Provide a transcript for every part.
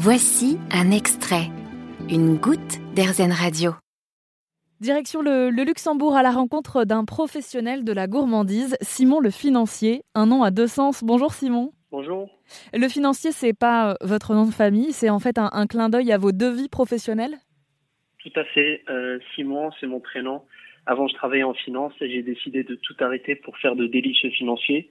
Voici un extrait, une goutte d'Airzen Radio. Direction le, le Luxembourg à la rencontre d'un professionnel de la gourmandise, Simon le financier, un nom à deux sens. Bonjour Simon. Bonjour. Le financier, c'est pas euh, votre nom de famille, c'est en fait un, un clin d'œil à vos deux vies professionnelles Tout à fait. Euh, Simon, c'est mon prénom. Avant, je travaillais en finance et j'ai décidé de tout arrêter pour faire de délicieux financiers.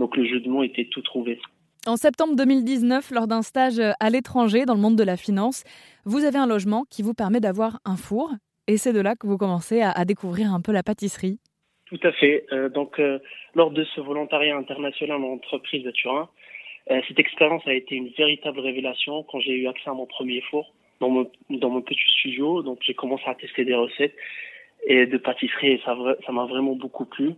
Donc le jeu de mots était tout trouvé. En septembre 2019, lors d'un stage à l'étranger dans le monde de la finance, vous avez un logement qui vous permet d'avoir un four. Et c'est de là que vous commencez à, découvrir un peu la pâtisserie. Tout à fait. Euh, donc, euh, lors de ce volontariat international en entreprise de Turin, euh, cette expérience a été une véritable révélation quand j'ai eu accès à mon premier four dans mon, petit studio. Donc, j'ai commencé à tester des recettes et de pâtisserie et ça m'a vraiment beaucoup plu.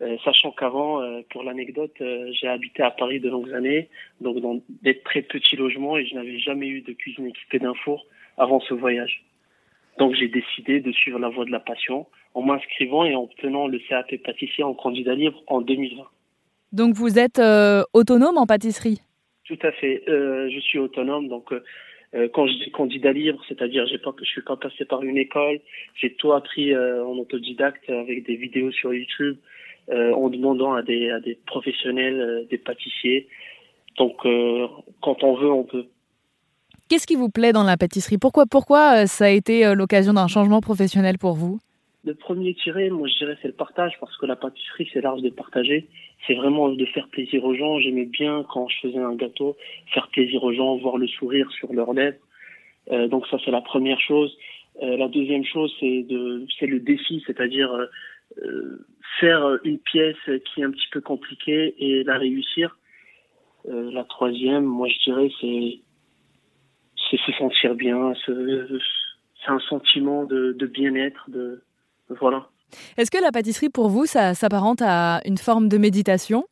Euh, sachant qu'avant, euh, pour l'anecdote, euh, j'ai habité à Paris de longues années, donc dans des très petits logements et je n'avais jamais eu de cuisine équipée d'un four avant ce voyage. Donc j'ai décidé de suivre la voie de la passion en m'inscrivant et en obtenant le CAP pâtissier en candidat libre en 2020. Donc vous êtes euh, autonome en pâtisserie? Tout à fait. Euh, je suis autonome, donc euh, quand je dis candidat libre, c'est-à-dire j'ai pas, je suis pas passé par une école, j'ai tout appris en autodidacte avec des vidéos sur YouTube, en demandant à des, à des professionnels, euh, des pâtissiers. Donc, euh, quand on veut, on peut. Qu'est-ce qui vous plaît dans la pâtisserie? Pourquoi, pourquoi ça a été l'occasion d'un changement professionnel pour vous? Le premier tiré, moi je dirais, c'est le partage, parce que la pâtisserie, c'est l'art de partager. C'est vraiment de faire plaisir aux gens. J'aimais bien, quand je faisais un gâteau, faire plaisir aux gens, voir le sourire sur leurs lèvres. Euh, donc ça, c'est la première chose. Euh, la deuxième chose, c'est de, c'est le défi, c'est-à-dire euh, faire une pièce qui est un petit peu compliquée et la réussir. Euh, la troisième, moi je dirais, c'est c'est se sentir bien, c'est un sentiment de, de bien-être, de voilà. Est-ce que la pâtisserie pour vous, ça s'apparente à une forme de méditation?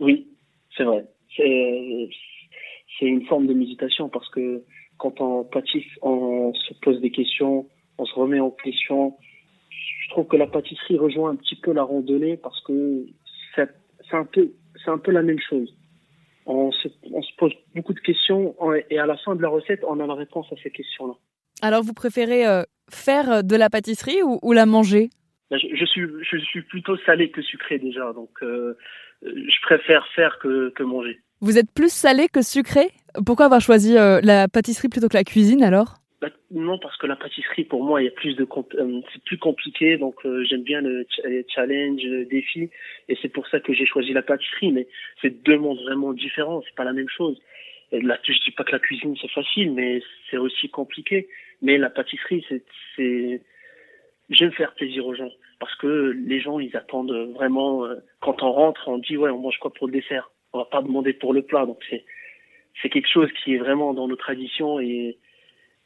Oui, c'est vrai. C'est c'est une forme de méditation parce que quand on pâtisse, on se pose des questions, on se remet en question, trouve que la pâtisserie rejoint un petit peu la randonnée parce que c'est un peu c'est un peu la même chose. On se, on se pose beaucoup de questions et à la fin de la recette, on a la réponse à ces questions-là. Alors, vous préférez euh, faire de la pâtisserie ou, ou la manger? Ben, je, je, suis je suis plutôt salé que sucré déjà, donc euh, je préfère faire que, que manger. Vous êtes plus salé que sucré? Pourquoi avoir choisi euh, la pâtisserie plutôt que la cuisine alors? Bah, non, parce que la pâtisserie, pour moi, il y a plus de euh, c'est plus compliqué, donc euh, j'aime bien le ch les challenges, le défi, et c'est pour ça que j'ai choisi la pâtisserie. Mais c'est deux mondes vraiment différents, c'est pas la même chose. Et là, je dis pas que la cuisine c'est facile, mais c'est aussi compliqué. Mais la pâtisserie, c'est, c'est, j'aime faire plaisir aux gens, parce que les gens, ils attendent vraiment. Euh, quand on rentre, on dit ouais, on mange quoi pour le dessert? On va pas demander pour le plat, donc c'est, c'est quelque chose qui est vraiment dans nos traditions et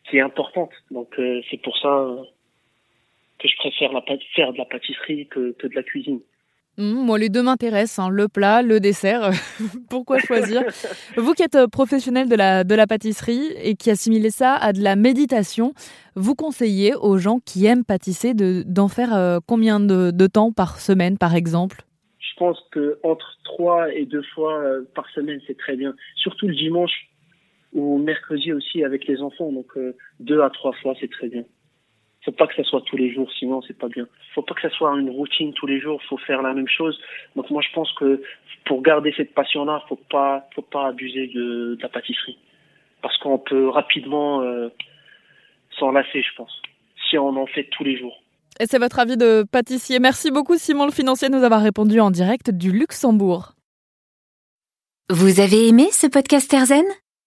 qui est importante. Donc euh, c'est pour ça euh, que je préfère la, faire de la pâtisserie que, que de la cuisine. Mmh, moi, les deux m'intéressent, hein, le plat, le dessert. Pourquoi choisir Vous qui êtes euh, professionnel de la, de la pâtisserie et qui assimilez ça à de la méditation, vous conseillez aux gens qui aiment pâtisser d'en de, faire euh, combien de, de, temps par semaine, par exemple? Je pense que entre trois et deux fois par semaine, c'est très bien. Surtout le dimanche, ou mercredi aussi avec les enfants. Donc euh, deux à trois fois, c'est très bien. Faut pas que ça soit tous les jours, sinon c'est pas bien. Faut pas que ça soit une routine tous les jours. Faut faire la même chose. Donc moi je pense que pour garder cette passion-là, faut pas, faut pas abuser de, de la pâtisserie, parce qu'on peut rapidement euh, s'en lasser, je pense, si on en fait tous les jours. Et c'est votre avis de pâtissier. Merci beaucoup Simon le financier de nous avoir répondu en direct du Luxembourg. Vous avez aimé ce podcast Erzen